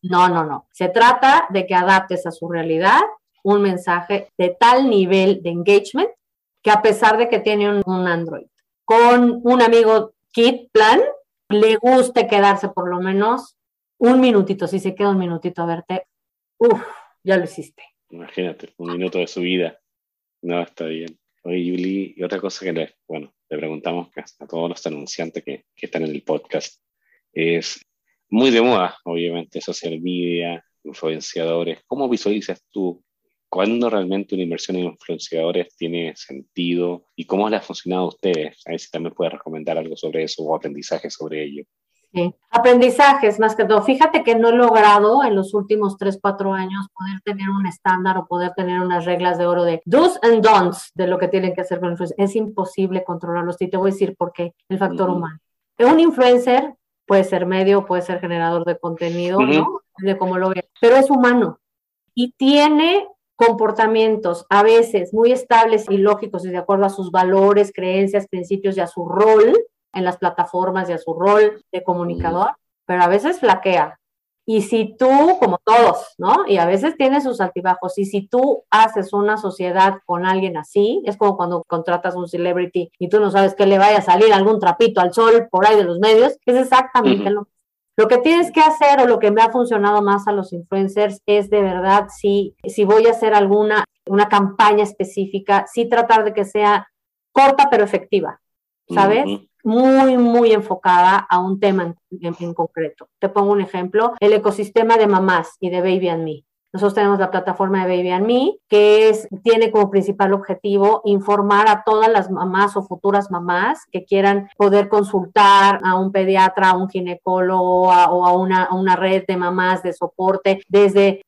No, no, no. Se trata de que adaptes a su realidad un mensaje de tal nivel de engagement que a pesar de que tiene un, Android con un amigo Kit Plan, le guste quedarse por lo menos un minutito. Si se queda un minutito a verte, uff, ya lo hiciste. Imagínate, un minuto de su vida. No, está bien. Oye, Yuli, y otra cosa que le, bueno, le preguntamos a todos los anunciantes que están en el podcast es muy de moda, obviamente, social media, influenciadores. ¿Cómo visualizas tú cuándo realmente una inversión en influenciadores tiene sentido y cómo les ha funcionado a ustedes? A ver si también puedes recomendar algo sobre eso o aprendizaje sobre ello. Sí. Aprendizajes más que todo. Fíjate que no he logrado en los últimos 3, 4 años poder tener un estándar o poder tener unas reglas de oro de do's and don'ts de lo que tienen que hacer con influencers. Es imposible controlarlos y te voy a decir por qué, el factor humano. Un influencer puede ser medio, puede ser generador de contenido, ¿no? De cómo lo ve, pero es humano y tiene comportamientos a veces muy estables y lógicos y de acuerdo a sus valores, creencias, principios y a su rol en las plataformas y a su rol de comunicador, pero a veces flaquea. Y si tú, como todos, ¿no? Y a veces tiene sus altibajos, y si tú haces una sociedad con alguien así, es como cuando contratas un celebrity y tú no sabes que le vaya a salir algún trapito al sol por ahí de los medios, es exactamente lo lo que tienes que hacer o lo que me ha funcionado más a los influencers es de verdad, si, si voy a hacer alguna una campaña específica, sí tratar de que sea corta pero efectiva, ¿sabes? Muy, muy enfocada a un tema en, concreto. Te pongo un ejemplo, el ecosistema de mamás y de Baby and Me. Nosotros tenemos la plataforma de Baby and Me, que es, tiene como principal objetivo informar a todas las mamás o futuras mamás que quieran poder consultar a un pediatra, a un ginecólogo o a, una, a una red de mamás de soporte desde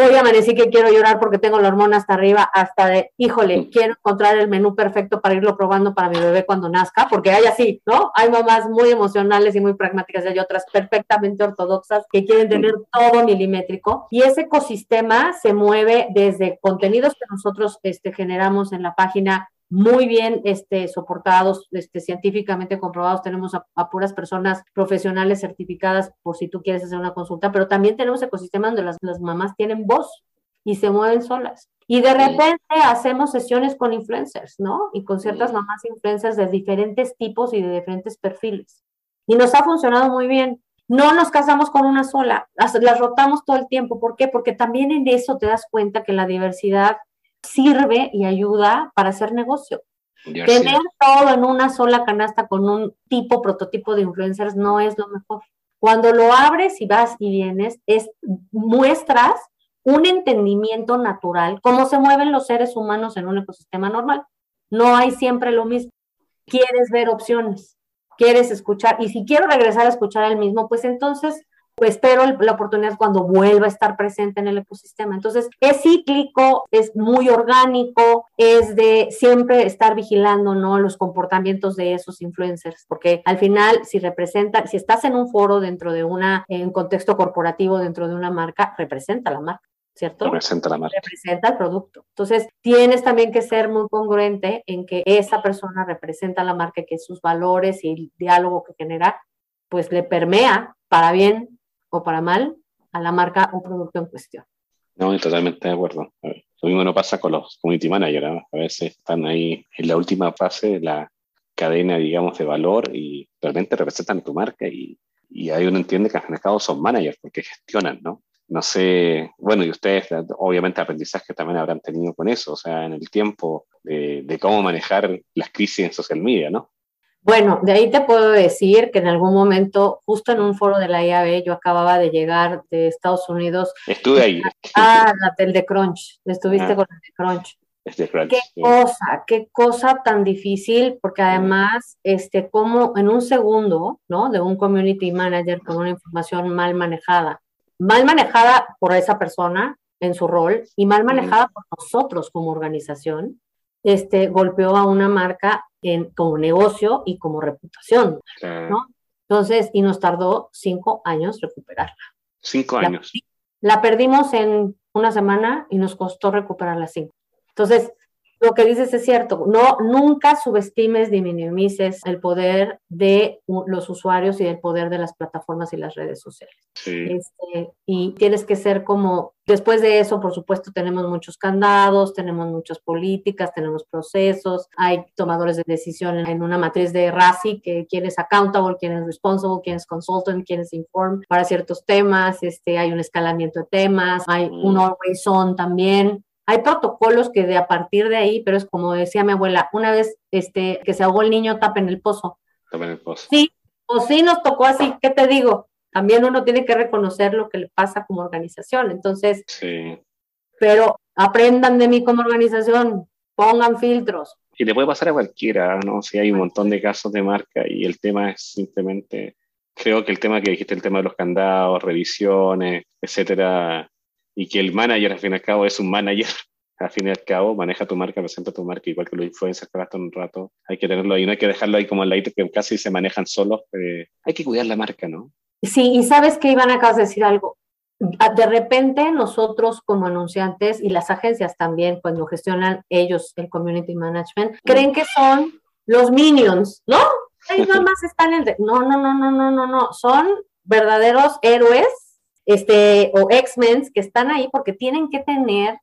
hoy amanecí que quiero llorar porque tengo la hormona hasta arriba, hasta de, híjole, quiero encontrar el menú perfecto para irlo probando para mi bebé cuando nazca, porque hay así, ¿no? Hay mamás muy emocionales y muy pragmáticas y hay otras perfectamente ortodoxas que quieren tener todo milimétrico. Y ese ecosistema se mueve desde contenidos que nosotros este, generamos en la página muy bien este, soportados, este, científicamente comprobados. Tenemos a, puras personas profesionales certificadas por si tú quieres hacer una consulta, pero también tenemos ecosistemas donde las, las mamás tienen voz y se mueven solas. Y de repente hacemos sesiones con influencers, ¿no? Y con ciertas mamás influencers de diferentes tipos y de diferentes perfiles. Y nos ha funcionado muy bien. No nos casamos con una sola, las, las rotamos todo el tiempo. ¿Por qué? Porque también en eso te das cuenta que la diversidad sirve y ayuda para hacer negocio. Tener todo en una sola canasta con un tipo, prototipo de influencers no es lo mejor. Cuando lo abres y vas y vienes, es, muestras un entendimiento natural, cómo se mueven los seres humanos en un ecosistema normal. No hay siempre lo mismo. Quieres ver opciones, quieres escuchar, y si quiero regresar a escuchar el mismo, pues entonces espero la oportunidad cuando vuelva a estar presente en el ecosistema. Entonces, es cíclico, es muy orgánico, es de siempre estar vigilando, ¿no? Los comportamientos de esos influencers, porque al final, si representa, si estás en un foro dentro de una, en contexto corporativo, dentro de una marca, representa la marca. ¿cierto? Representa la marca. Representa el producto. Entonces, tienes también que ser muy congruente en que esa persona representa la marca, que sus valores y el diálogo que genera, pues le permea para bien o para mal a la marca o producto en cuestión. No, totalmente de acuerdo. Lo mismo no pasa con los community managers. A veces están ahí en la última fase de la cadena, digamos, de valor y realmente representan tu marca y, y ahí uno entiende que al fin son managers porque gestionan, ¿no? No sé, bueno, y ustedes obviamente aprendizaje también habrán tenido con eso, o sea, en el tiempo de cómo manejar las crisis en social media, ¿no? Bueno, de ahí te puedo decir que en algún momento, justo en un foro de la IAB, yo acababa de llegar de Estados Unidos. Estuve ahí. Ah, el de Crunch. Estuviste ah. con el de Crunch. Crunch. Qué cosa, qué cosa tan difícil, porque además, este, como en un segundo, ¿no? De un community manager con una información mal manejada, mal manejada por esa persona en su rol y mal manejada por nosotros como organización, este, golpeó a una marca en, como negocio y como reputación, ¿no? Entonces, y nos tardó cinco años recuperarla. Cinco años. La, perdimos en una semana y nos costó recuperarla cinco. Entonces, lo que dices es cierto. No, nunca subestimes ni minimices el poder de los usuarios y el poder de las plataformas y las redes sociales. Este, y tienes que ser como, después de eso, por supuesto, tenemos muchos candados, tenemos muchas políticas, tenemos procesos, hay tomadores de decisión en una matriz de RACI, que quién es accountable, quién es responsible, quién es consultant, quién es informed para ciertos temas, este, hay un escalamiento de temas, hay un mm. always on también, hay protocolos que de a partir de ahí, pero es como decía mi abuela, una vez este, que se ahogó el niño, tapen el pozo. Tapen el pozo. Sí, o sí nos tocó así, ¿qué te digo? También uno tiene que reconocer lo que le pasa como organización. Entonces, sí. pero aprendan de mí como organización, pongan filtros. Y le puede pasar a cualquiera, ¿no? Si hay un montón de casos de marca y el tema es simplemente, creo que el tema que dijiste, el tema de los candados, revisiones, etcétera, y que el manager, al fin y al cabo, es un manager, al fin y al cabo, maneja tu marca, presenta tu marca, igual que los influencers que gastan un rato. Hay que tenerlo ahí, no hay que dejarlo ahí como el ladito que casi se manejan solos. Eh, hay que cuidar la marca, ¿no? Sí, y sabes que Iván acabas de decir algo. De repente nosotros como anunciantes y las agencias también, cuando gestionan ellos el community management, creen que son los minions, ¿no? Ellos nada más están en... No, no, no, no, no, no, no. Son verdaderos héroes este, o X-Men que están ahí porque tienen que tener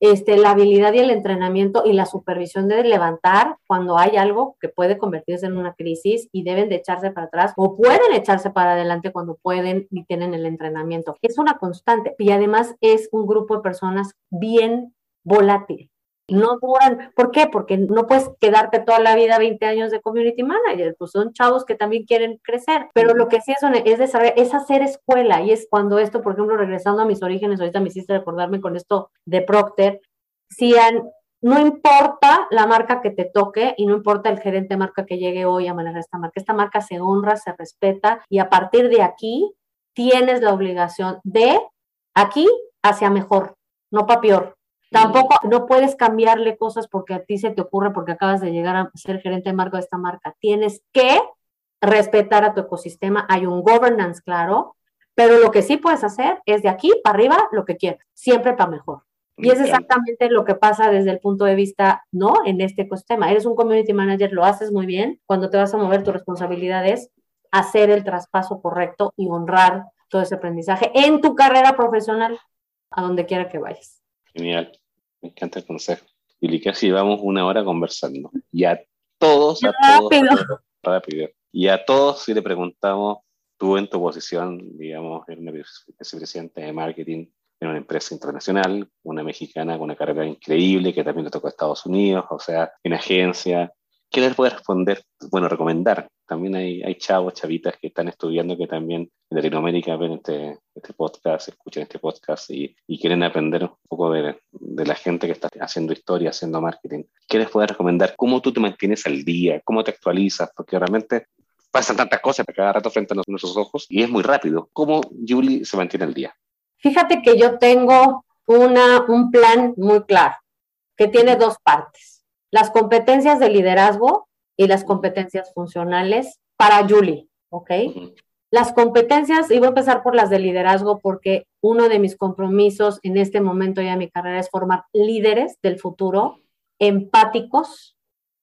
este, la habilidad y el entrenamiento y la supervisión de levantar cuando hay algo que puede convertirse en una crisis y deben de echarse para atrás o pueden echarse para adelante cuando pueden y tienen el entrenamiento. Es una constante y además es un grupo de personas bien volátil no duran. ¿Por qué? Porque no puedes quedarte toda la vida 20 años de community manager, pues son chavos que también quieren crecer, pero lo que sí es, es desarrollar, es hacer escuela y es cuando esto, por ejemplo, regresando a mis orígenes, ahorita me hiciste recordarme con esto de Procter, si no importa la marca que te toque y no importa el gerente de marca que llegue hoy a manejar esta marca, esta marca se honra, se respeta y a partir de aquí tienes la obligación de aquí hacia mejor, no para peor. Tampoco no puedes cambiarle cosas porque a ti se te ocurre porque acabas de llegar a ser gerente de marca de esta marca. Tienes que respetar a tu ecosistema. Hay un governance claro, pero lo que sí puedes hacer es de aquí para arriba lo que quieras, siempre para mejor. Y es exactamente lo que pasa desde el punto de vista, ¿no? En este ecosistema. Eres un community manager, lo haces muy bien. Cuando te vas a mover, tu responsabilidad es hacer el traspaso correcto y honrar todo ese aprendizaje en tu carrera profesional, a donde quiera que vayas. Genial, me encanta el consejo. Y casi llevamos una hora conversando. Y a todos, a todos, rápido. Y a todos, si le preguntamos, tú en tu posición, digamos, eres una vicepresidente de marketing en una empresa internacional, una mexicana con una carrera increíble que también le tocó a Estados Unidos, o sea, en agencia, ¿Qué les puede responder? Bueno, recomendar. También hay, hay chavos, chavitas que están estudiando que también en Latinoamérica ven este, este podcast, escuchan este podcast y, y quieren aprender poco de, de, la gente que está haciendo historia, haciendo marketing. ¿Qué les puede recomendar? ¿Cómo tú te mantienes al día? ¿Cómo te actualizas? Porque realmente pasan tantas cosas cada rato frente a nuestros ojos y es muy rápido. ¿Cómo Julie se mantiene al día? Fíjate que yo tengo una, un plan muy claro que tiene dos partes las competencias de liderazgo y las competencias funcionales para Julie, ¿ok? Las competencias, y voy a empezar por las de liderazgo porque uno de mis compromisos en este momento ya de mi carrera es formar líderes del futuro, empáticos,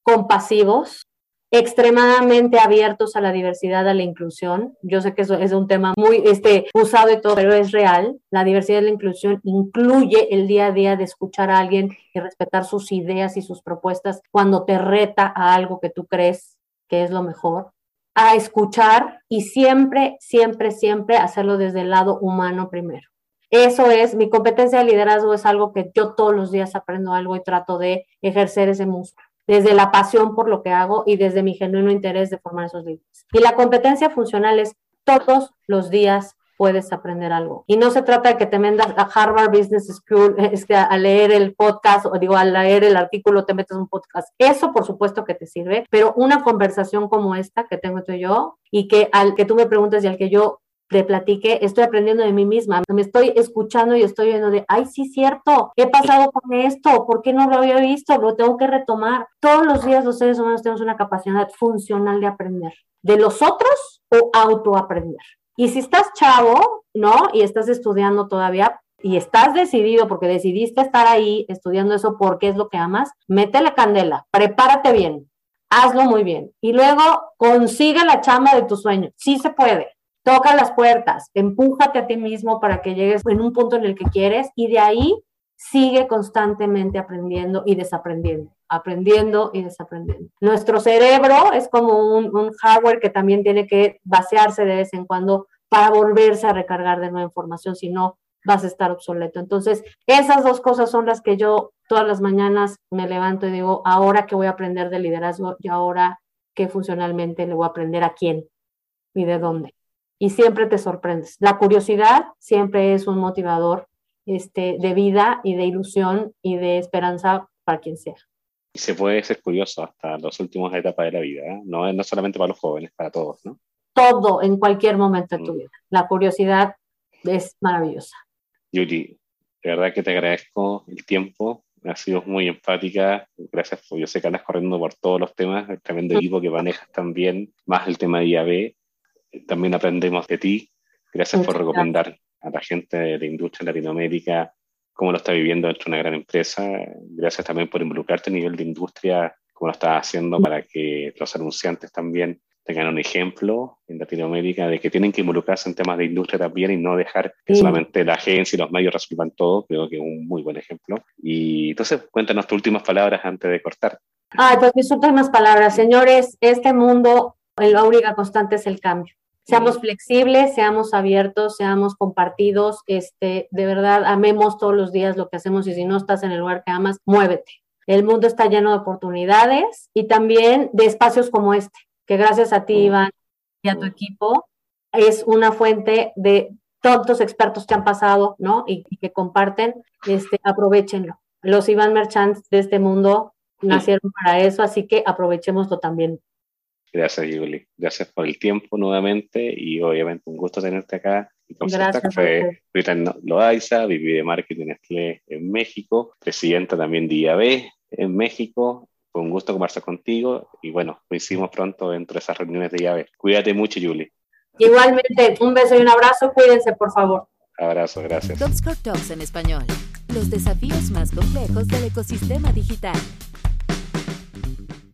compasivos, extremadamente abiertos a la diversidad, a la inclusión. Yo sé que eso es un tema muy este, usado y todo, pero es real. La diversidad y la inclusión incluye el día a día de escuchar a alguien y respetar sus ideas y sus propuestas cuando te reta a algo que tú crees que es lo mejor. A escuchar y siempre, siempre, siempre hacerlo desde el lado humano primero. Eso es, mi competencia de liderazgo es algo que yo todos los días aprendo algo y trato de ejercer ese músculo desde la pasión por lo que hago y desde mi genuino interés de formar esos líderes. Y la competencia funcional es todos los días puedes aprender algo. Y no se trata de que te metas a Harvard Business School es que a leer el podcast o digo, a leer el artículo te metes un podcast. Eso por supuesto que te sirve, pero una conversación como esta que tengo tú y yo y que al que tú me preguntes y al que yo te platiqué, estoy aprendiendo de mí misma, me estoy escuchando y estoy viendo de, ay, sí, cierto, ¿qué ha pasado con esto? ¿Por qué no lo había visto? Lo tengo que retomar. Todos los días los seres humanos tenemos una capacidad funcional de aprender, de los otros o autoaprender. Y si estás chavo, ¿no? Y estás estudiando todavía, y estás decidido porque decidiste estar ahí estudiando eso porque es lo que amas, mete la candela, prepárate bien, hazlo muy bien y luego consigue la chamba de tu sueño. Sí se puede. Toca las puertas, empújate a ti mismo para que llegues en un punto en el que quieres y de ahí sigue constantemente aprendiendo y desaprendiendo, aprendiendo y desaprendiendo. Nuestro cerebro es como un, hardware que también tiene que vaciarse de vez en cuando para volverse a recargar de nueva información, si no vas a estar obsoleto. Entonces, esas dos cosas son las que yo todas las mañanas me levanto y digo, ahora que voy a aprender de liderazgo y ahora que funcionalmente le voy a aprender a quién y de dónde. Y siempre te sorprendes. La curiosidad siempre es un motivador este, de vida y de ilusión y de esperanza para quien sea. Y se puede ser curioso hasta las últimas etapas de la vida, ¿eh? no, no solamente para los jóvenes, para todos, ¿no? Todo en cualquier momento de tu mm. vida. La curiosidad es maravillosa. Yuri, de verdad que te agradezco el tiempo, has sido muy empática, gracias, por, yo sé que andas corriendo por todos los temas, el tremendo equipo que manejas también, más el tema de IAB, también aprendemos de ti, gracias por recomendar a la gente de industria en Latinoamérica cómo lo está viviendo dentro de una gran empresa, gracias también por involucrarte a nivel de industria, como lo estás haciendo para que los anunciantes también tengan un ejemplo en Latinoamérica de que tienen que involucrarse en temas de industria también y no dejar que solamente la agencia y los medios resuelvan todo, creo que es un muy buen ejemplo. Y entonces, cuéntanos tus últimas palabras antes de cortar. Ay, pues mis últimas palabras, señores, este mundo, la única constante es el cambio. Seamos flexibles, seamos abiertos, seamos compartidos, este, de verdad, amemos todos los días lo que hacemos y si no estás en el lugar que amas, muévete. El mundo está lleno de oportunidades y también de espacios como este que gracias a ti, Iván, y a tu equipo, es una fuente de tantos expertos que han pasado, ¿no? Y, que comparten, este, aprovechenlo. Los Iván Merchants de este mundo nacieron para eso, así que aprovechémoslo también. Gracias, Julie. Gracias por el tiempo nuevamente y obviamente un gusto tenerte acá. Gracias. Fue Rita Loaiza, VP de Marketing en México, presidenta también de IAB en México fue un gusto conversar contigo y bueno, coincidimos pronto dentro de esas reuniones de llave. Cuídate mucho, Julie. Igualmente, un beso y un abrazo. Cuídense, por favor. Abrazo, gracias. Talks en español. Los desafíos más complejos del ecosistema digital.